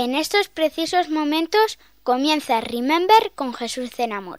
En estos precisos momentos comienza Remember con Jesús Cenamor.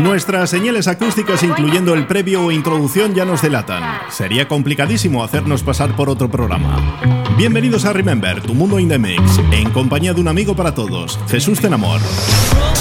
Nuestras señales acústicas, incluyendo el previo o introducción, ya nos delatan. Sería complicadísimo hacernos pasar por otro programa. Bienvenidos a Remember, tu mundo in the mix, en compañía de un amigo para todos, Jesús Tenamor. la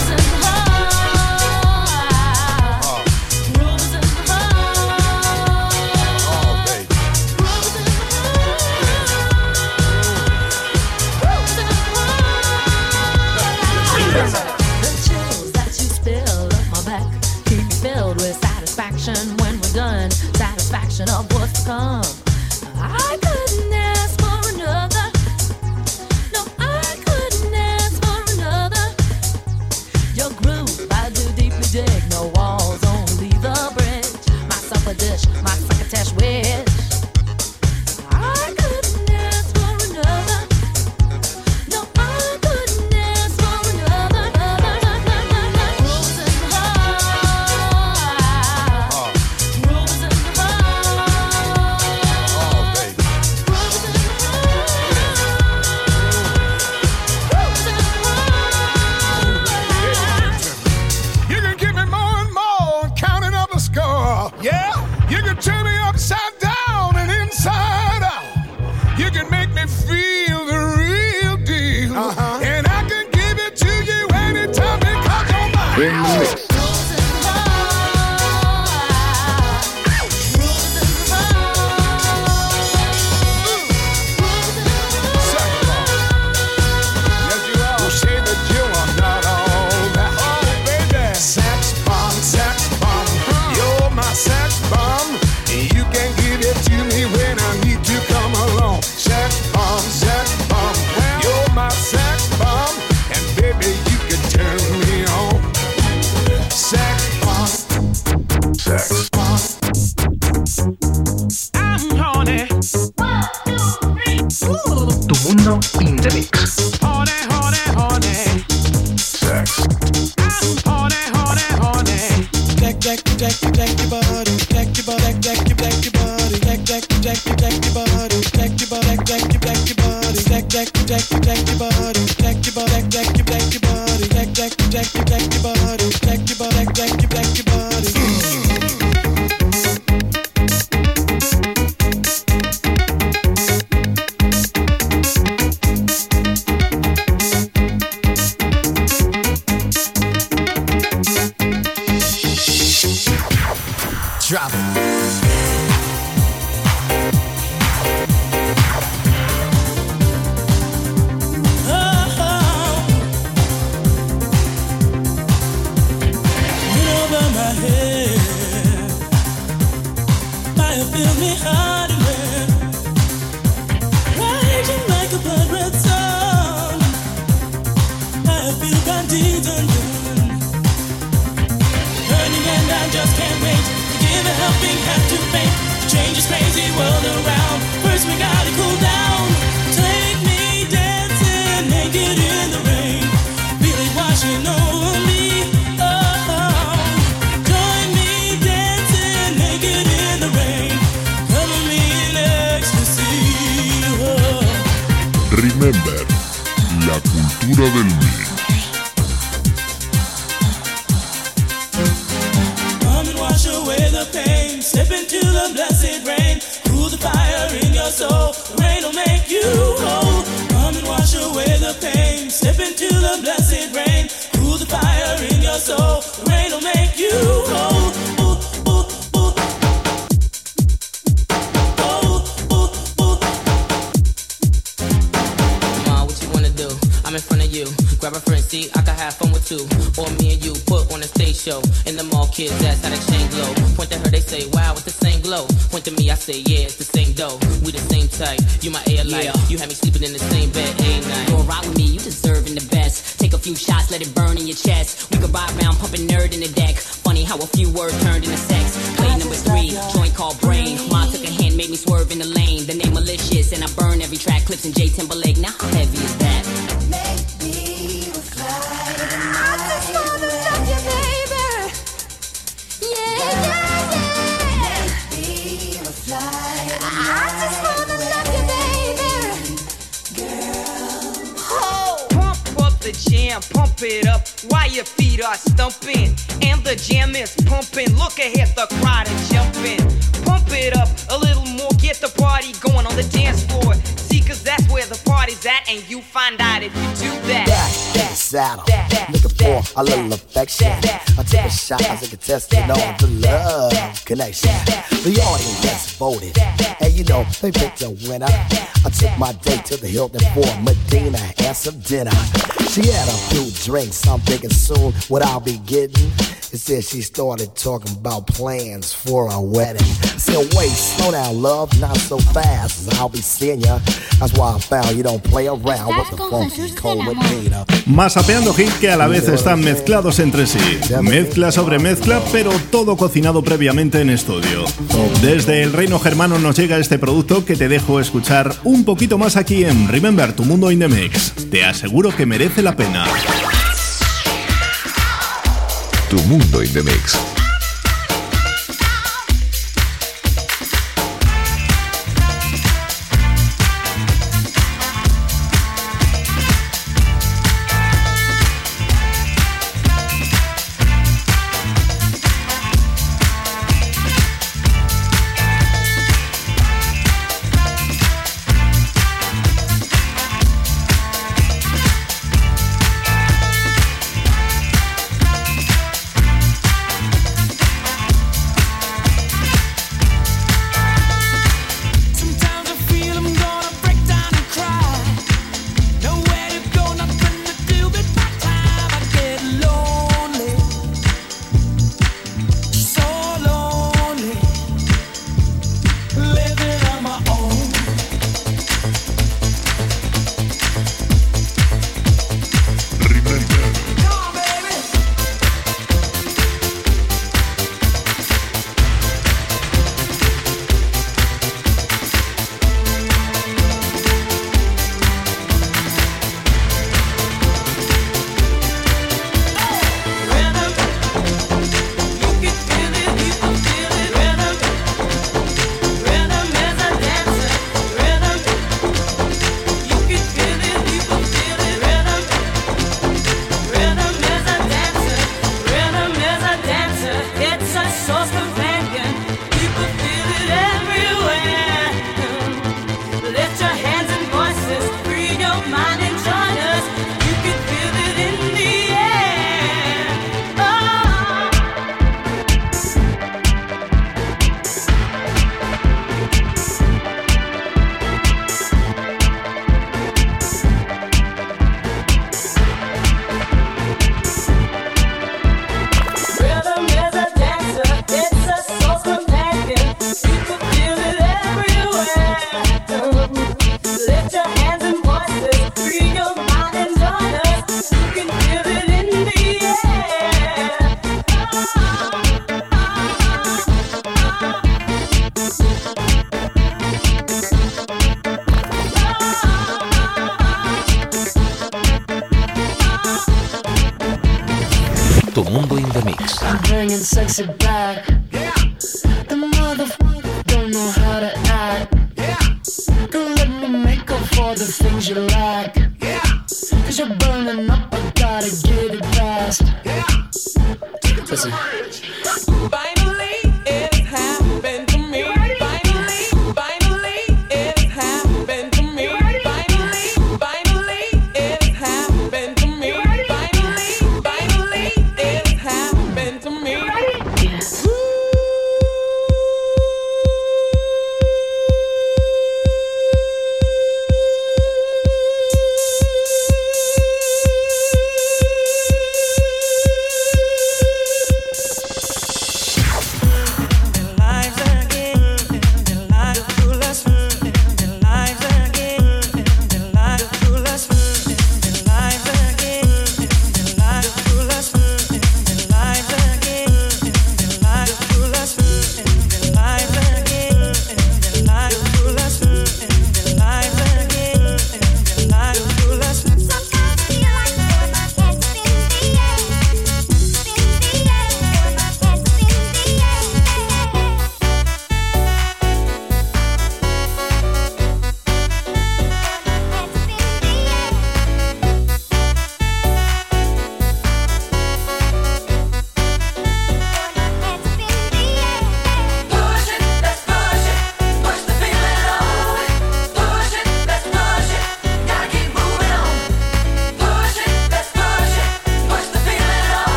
my air. Yeah. You had me sleeping in the same bed, ain't right. You're right with me, you deserving the best. Take a few shots, let it burn in your chest. We could ride around, pumping nerd in the deck. Funny how a few words turned into sex. Play number three, joint called brain. Ma took a hand, made me swerve in the lane. The name malicious, and I burn every track. Clips in J Timberlake, now how heavy is that? just thumping, and the jam is pumping. Look ahead, the crowd is jumping. Pump it up a little more, get the party going on the dance floor. Cause that's where the party's at, and you find out if you do that. Back, back, saddle. Looking for a little affection. I took a shot as a contestant on the love connection. The audience voted, and you know, they picked a winner. I took my date to the Hilton for Medina and some dinner. She had a few drinks, I'm thinking soon what I'll be getting. It said she started talking about plans for a wedding. I said, wait, slow down, love, not so fast. I'll be seeing ya. That's why I found you don't play around with the funky cold Más apeando hit que a la vez están mezclados entre sí. Mezcla sobre mezcla, pero todo cocinado previamente en estudio. Desde el reino germano nos llega este producto que te dejo escuchar un poquito más aquí en Remember Tu Mundo in the Mix. Te aseguro que merece la pena. Tu Mundo in the Mix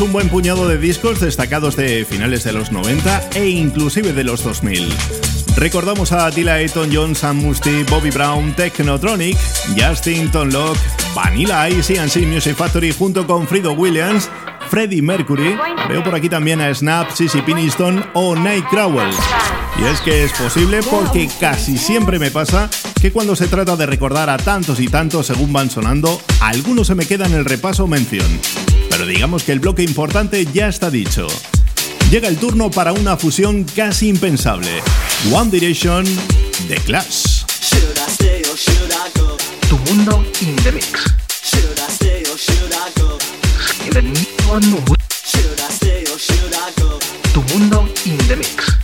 Un buen puñado de discos destacados de finales de los 90 e inclusive de los 2000. Recordamos a Dilla Eton John, Sam Musty, Bobby Brown, Technotronic, Justin Tonlock, Vanilla Ice y Music Factory junto con Frido Williams, Freddie Mercury, veo por aquí también a Snap, Sissy Piniston o Nightcrawler. Y es que es posible porque casi siempre me pasa que cuando se trata de recordar a tantos y tantos según van sonando, algunos se me quedan en el repaso o mención. Pero digamos que el bloque importante ya está dicho. Llega el turno para una fusión casi impensable. One Direction The Clash. Tu mundo in the mix. Tu mundo in the mix.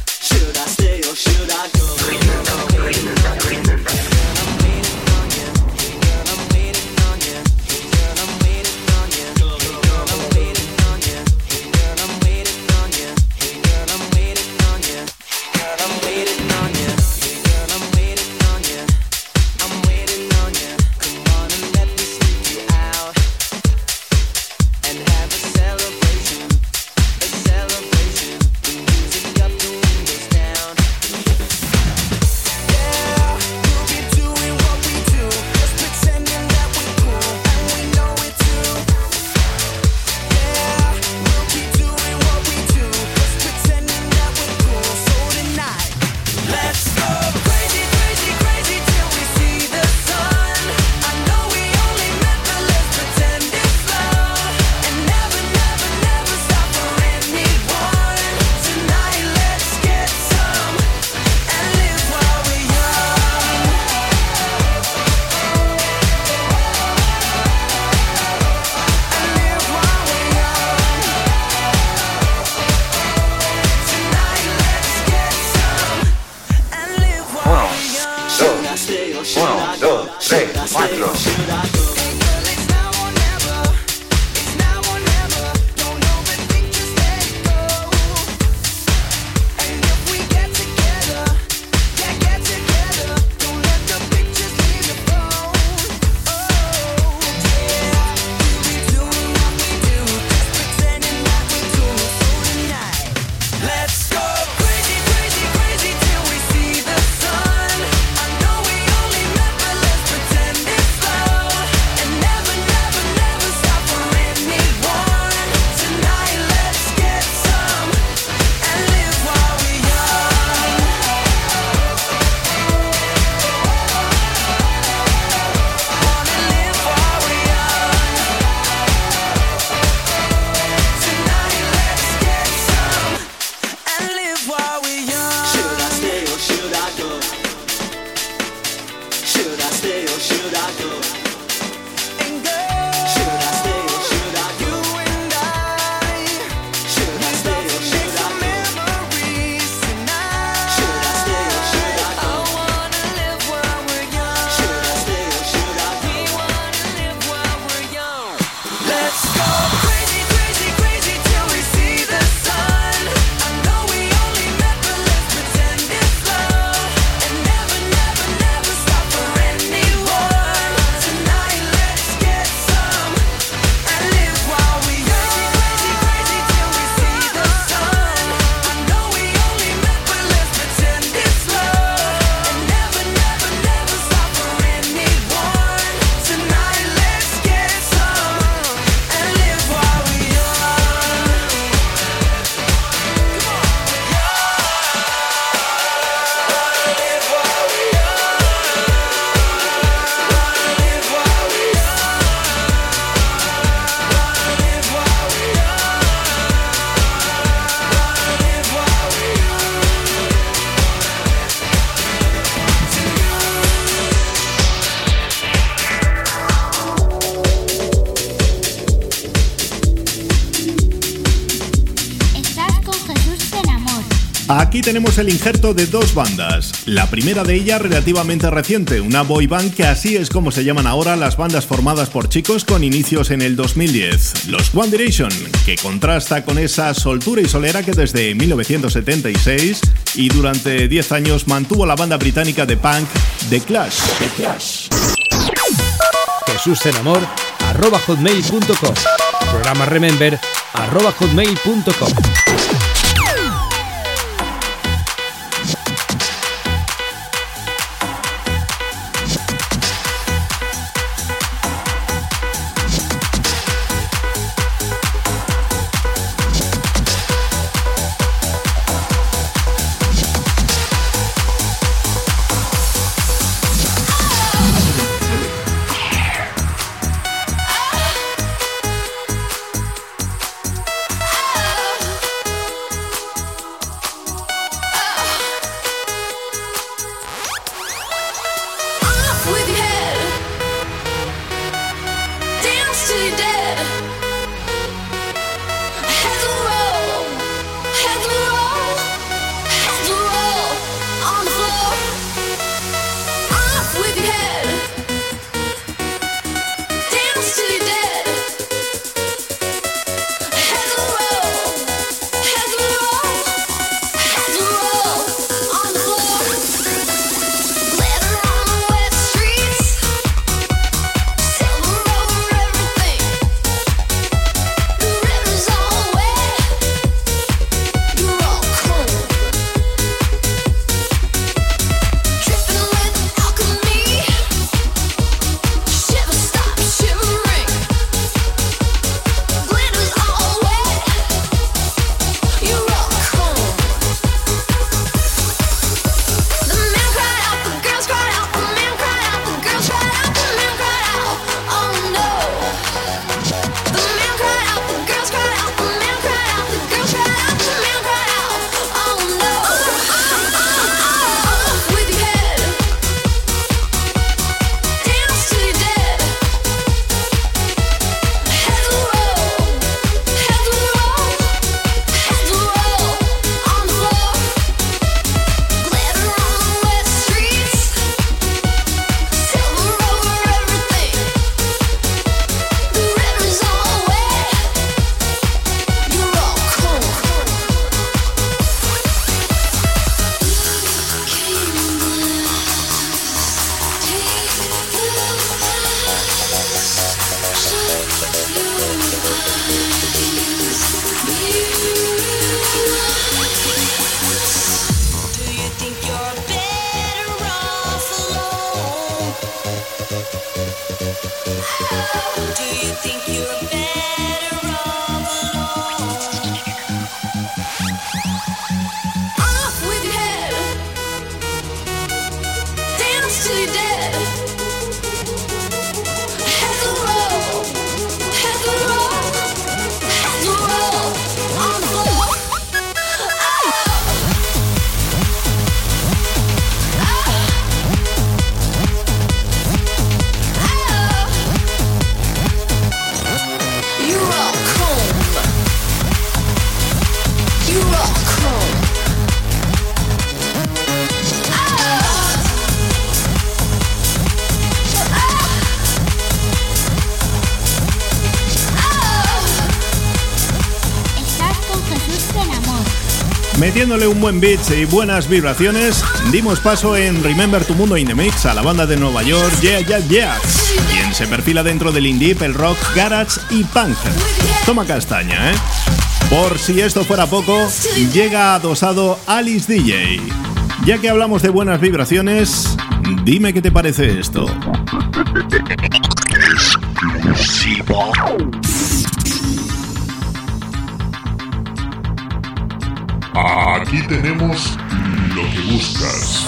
Tenemos el injerto de dos bandas. La primera de ellas relativamente reciente, una boy band que así es como se llaman ahora las bandas formadas por chicos con inicios en el 2010. Los One Direction, que contrasta con esa soltura y solera que desde 1976 y durante 10 años mantuvo la banda británica de punk The Clash. Jesús en amor, hotmail.com programa remember arroba hotmail.com. Metiéndole un buen beat y buenas vibraciones, dimos paso en Remember tu Mundo in the Mix a la banda de Nueva York Yeah Yeah Yeah, quien se perfila dentro del indie, el rock, garage y punk. Toma castaña, ¿eh? Por si esto fuera poco, llega adosado Alice DJ. Ya que hablamos de buenas vibraciones, dime qué te parece esto. Aquí tenemos lo que buscas.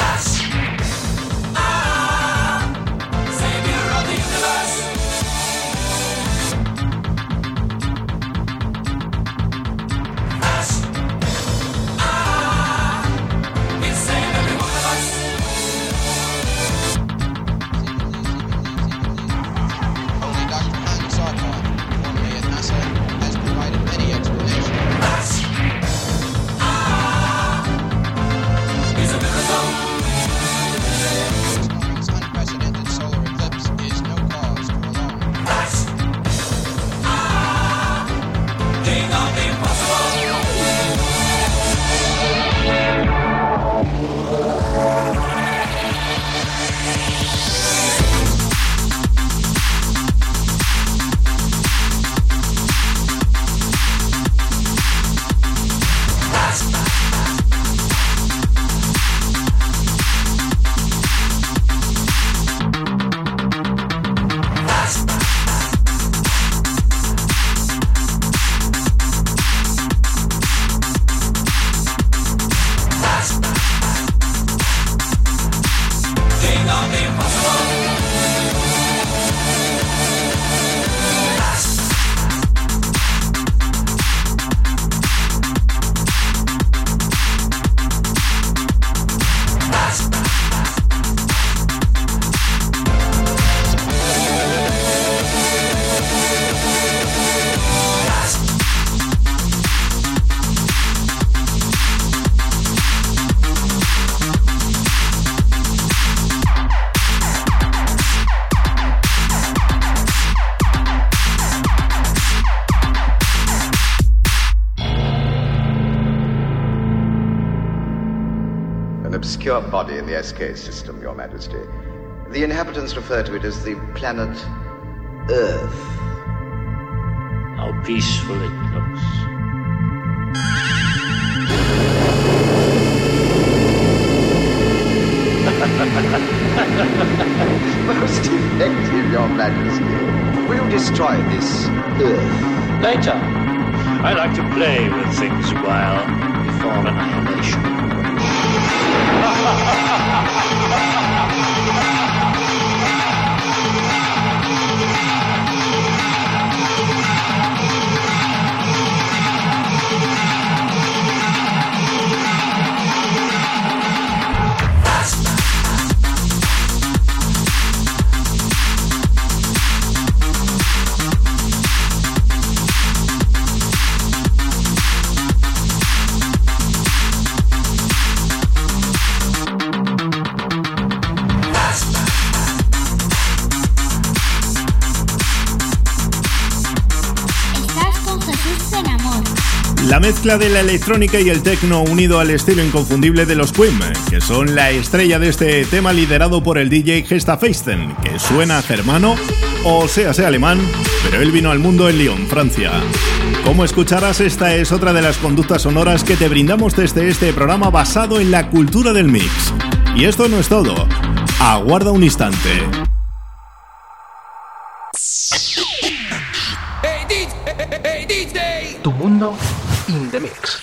Obscure body in the SK system, Your Majesty. The inhabitants refer to it as the planet Earth. How peaceful it looks. Most effective, Your Majesty. Will you destroy this Earth? Later. I like to play with things a while before annihilation. 何が? Mezcla de la electrónica y el techno unido al estilo inconfundible de los Queen, que son la estrella de este tema liderado por el DJ Gesta Feisten, que suena germano o sea, sea alemán, pero él vino al mundo en Lyon, Francia. Como escucharás, esta es otra de las conductas sonoras que te brindamos desde este programa basado en la cultura del mix. Y esto no es todo. Aguarda un instante. Tu mundo in the mix.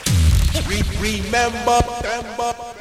Remember, remember.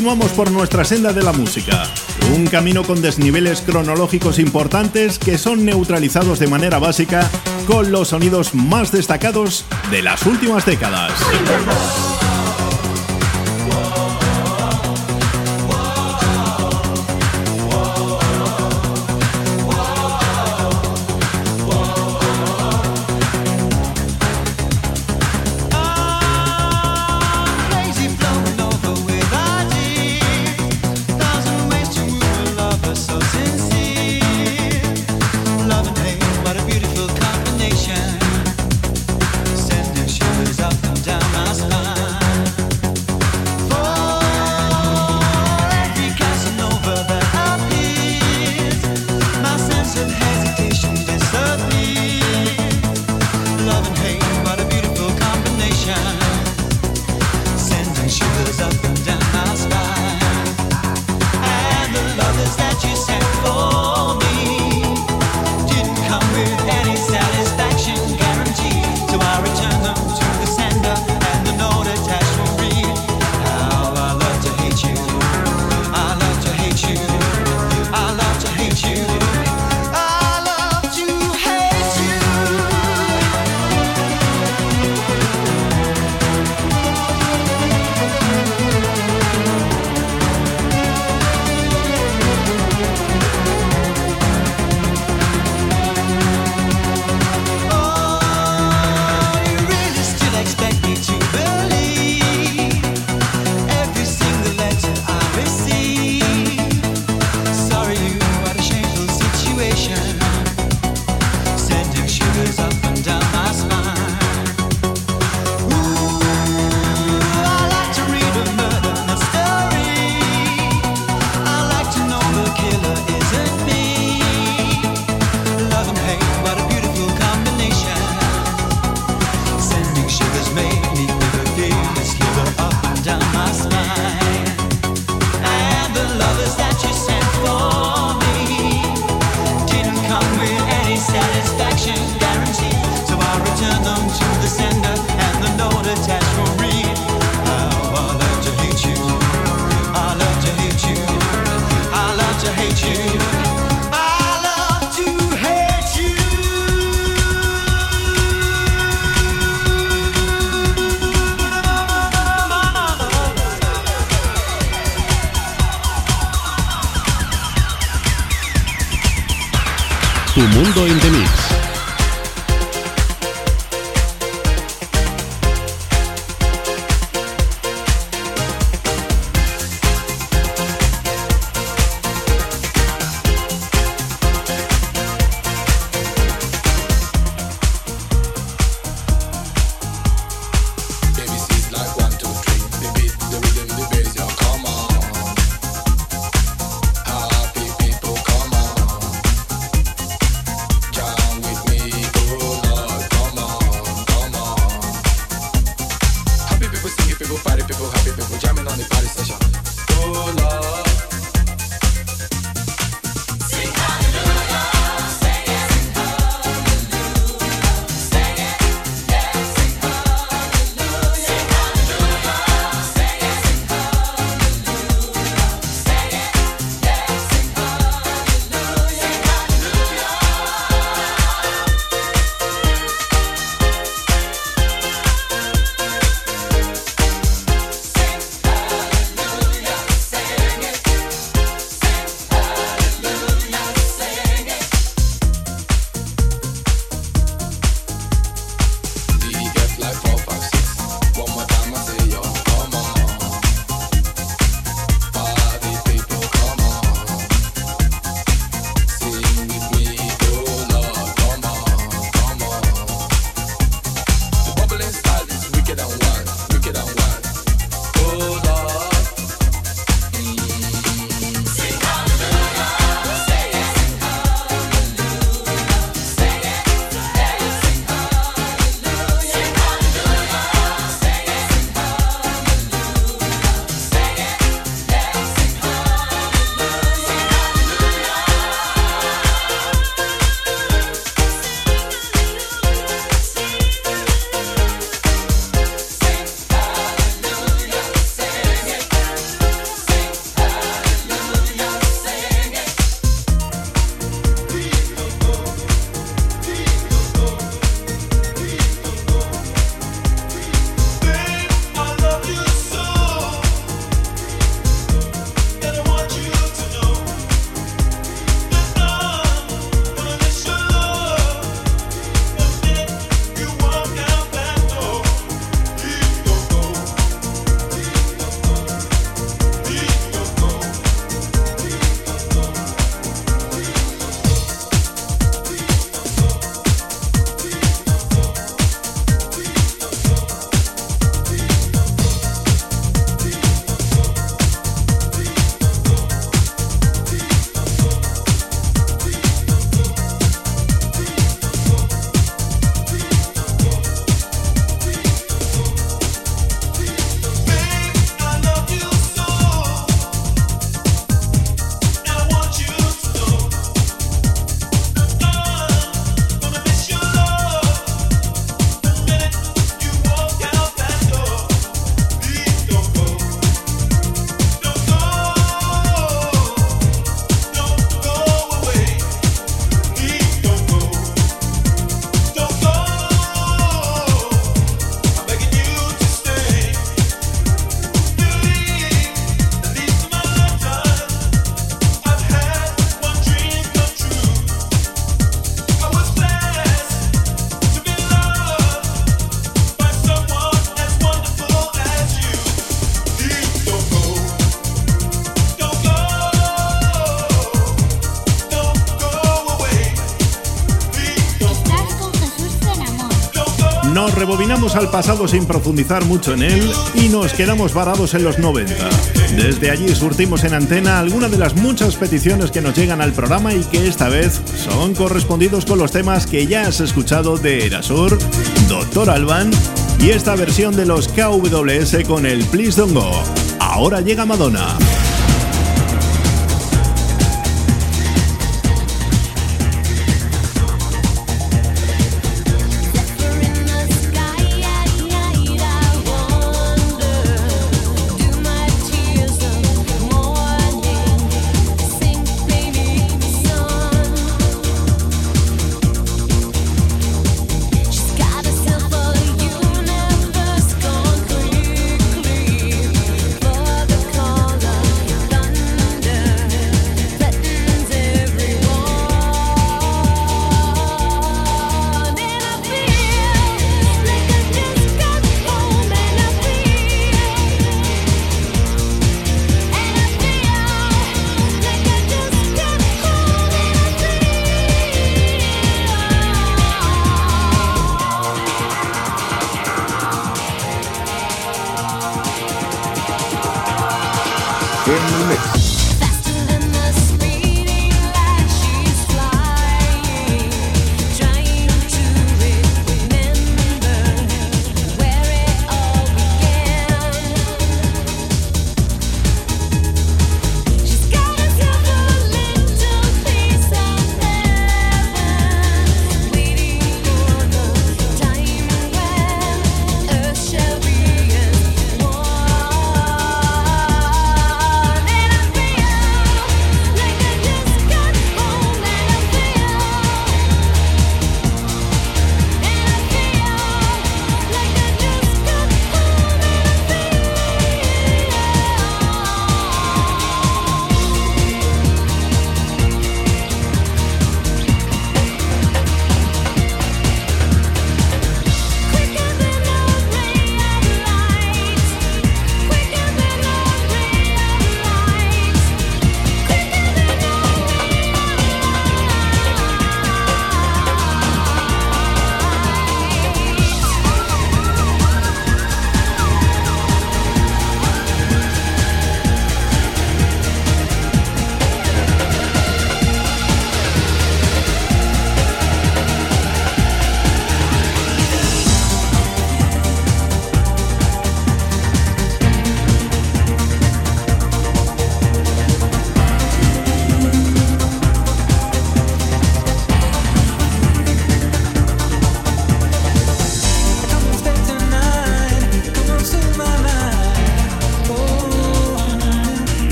continuamos por nuestra senda de la música. Un camino con desniveles cronológicos importantes que son neutralizados de manera básica con los sonidos más destacados de las últimas décadas. Al pasado sin profundizar mucho en él y nos quedamos varados en los 90. Desde allí surtimos en antena algunas de las muchas peticiones que nos llegan al programa y que esta vez son correspondidos con los temas que ya has escuchado de Erasur, Doctor Alban y esta versión de los KWS con el Please Don't Go. Ahora llega Madonna.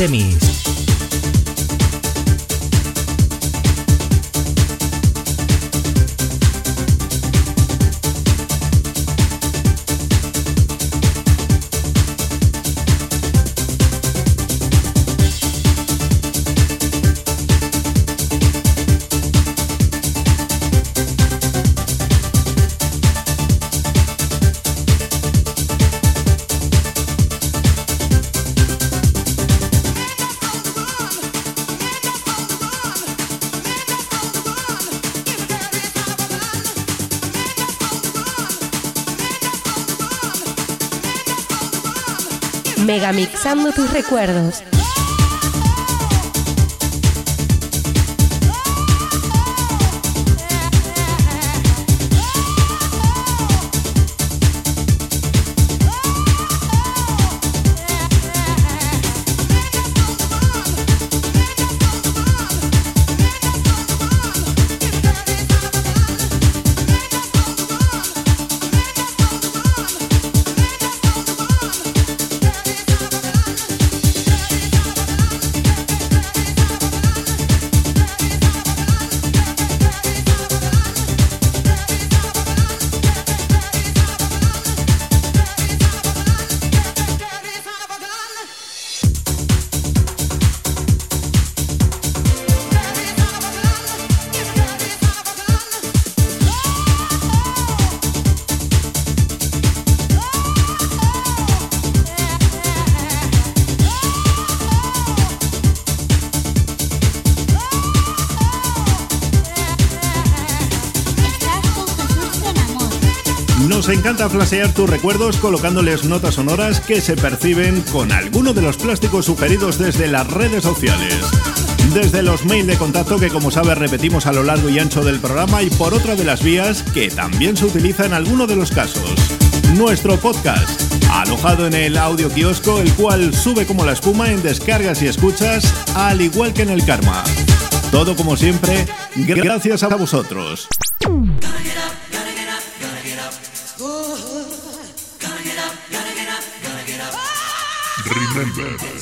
Mundo in megamixando tus recuerdos. Encanta flashear tus recuerdos colocándoles notas sonoras que se perciben con alguno de los plásticos sugeridos desde las redes sociales. Desde los mails de contacto que como sabes repetimos a lo largo y ancho del programa y por otra de las vías que también se utiliza en alguno de los casos. Nuestro podcast, alojado en el audio kiosco, el cual sube como la espuma en descargas y escuchas, al igual que en el karma. Todo como siempre, gracias a vosotros. Remember.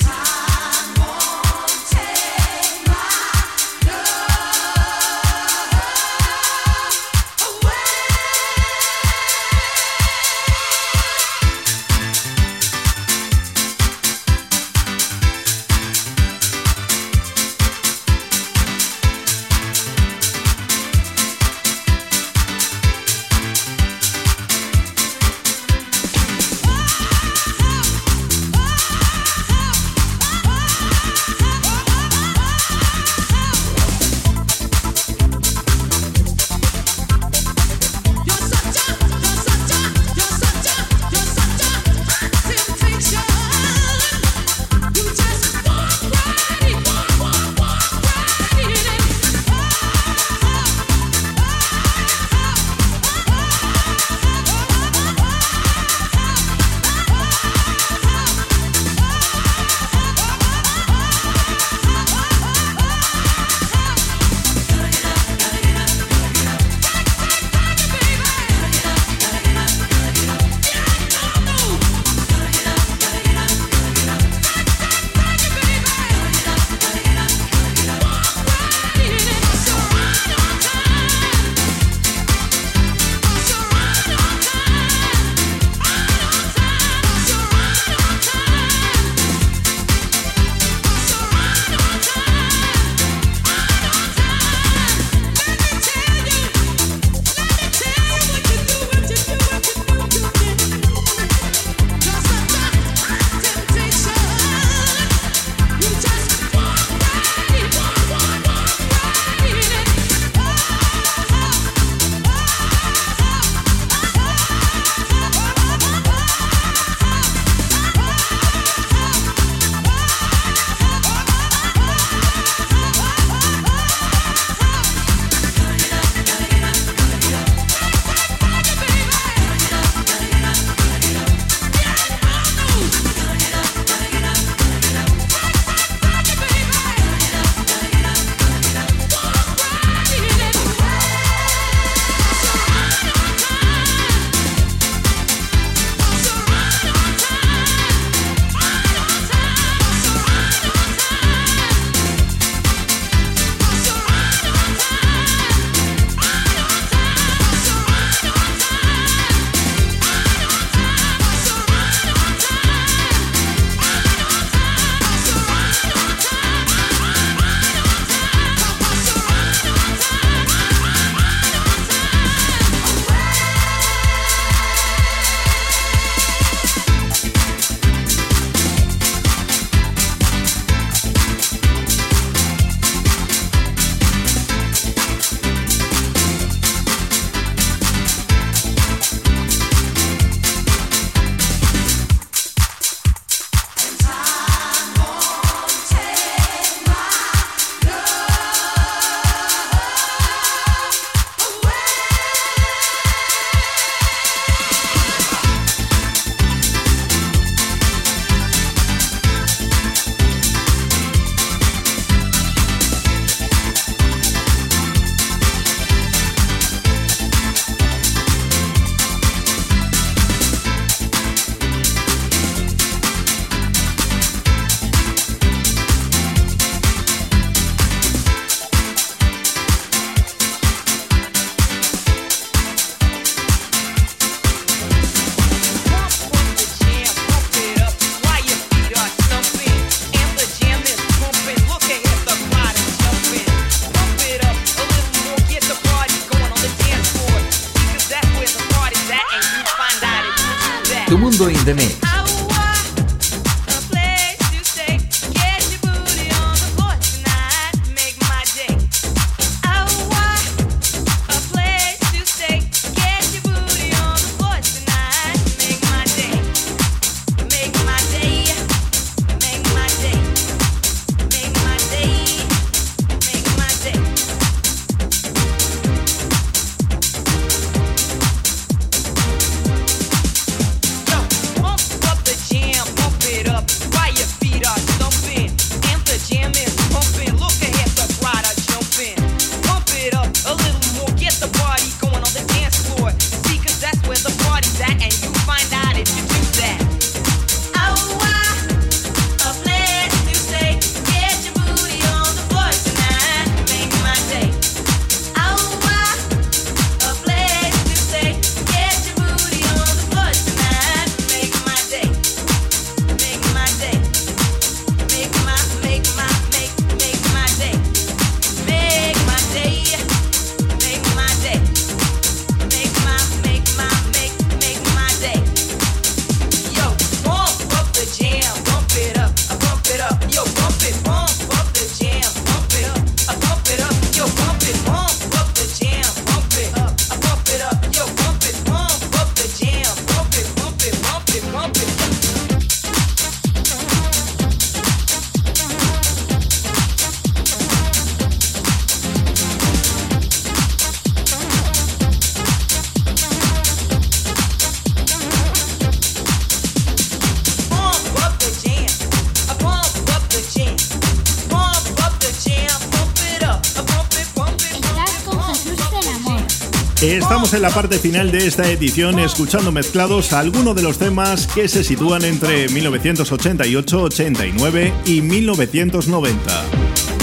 La parte final de esta edición escuchando mezclados algunos de los temas que se sitúan entre 1988, 89 y 1990.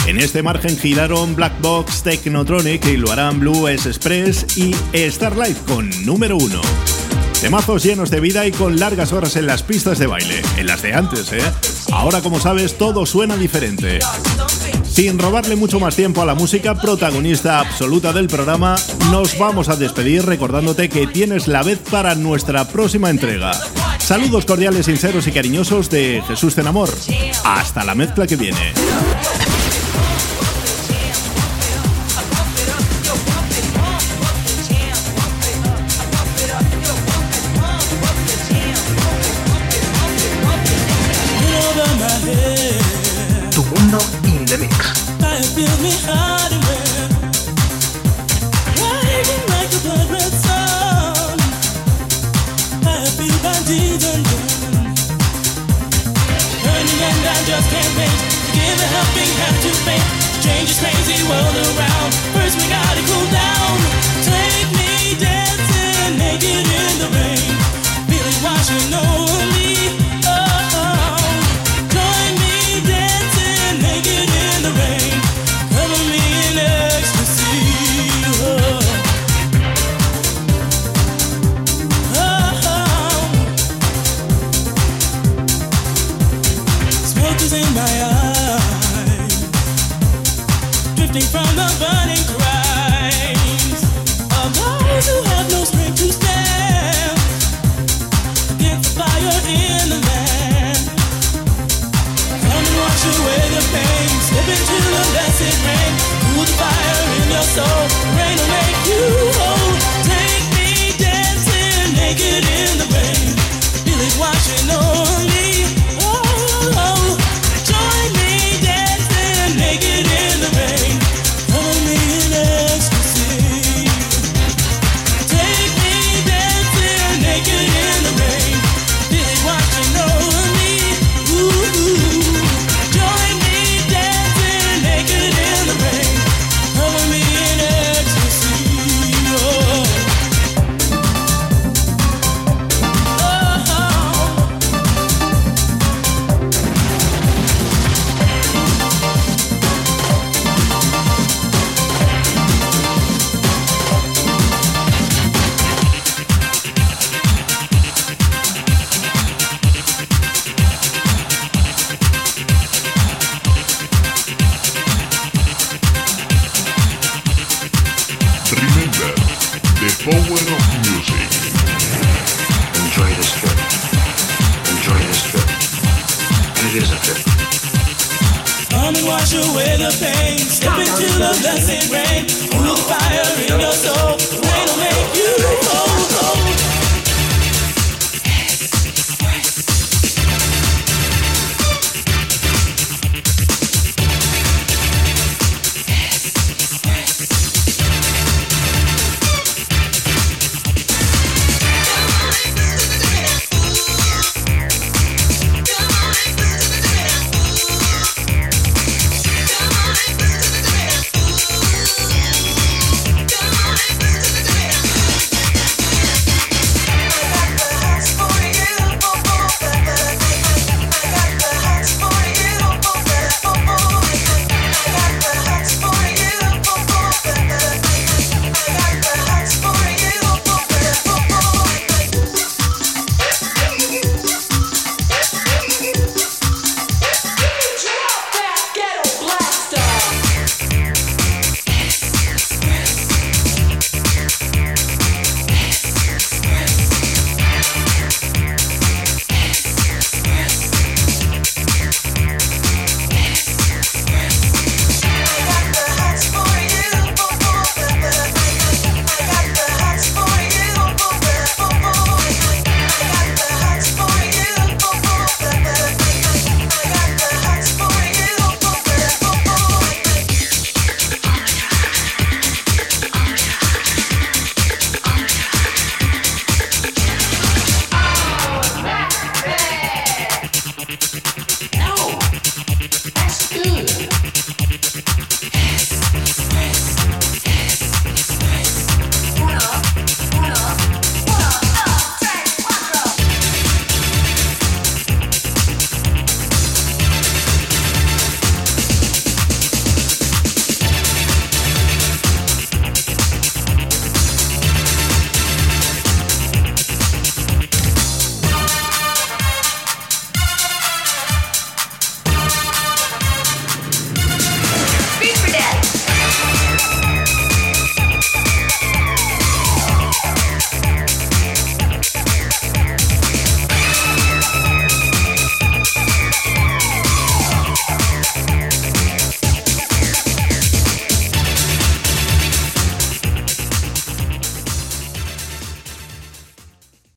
En este margen giraron Black Box, Technotronic y lo Blue S Express y Starlight con número 1. Temazos llenos de vida y con largas horas en las pistas de baile, en las de antes, ¿eh? Ahora, como sabes, todo suena diferente. Sin robarle mucho más tiempo a la música protagonista absoluta del programa, nos vamos a despedir recordándote que tienes la vez para nuestra próxima entrega. Saludos cordiales, sinceros y cariñosos de Jesús Amor. Hasta la mezcla que viene.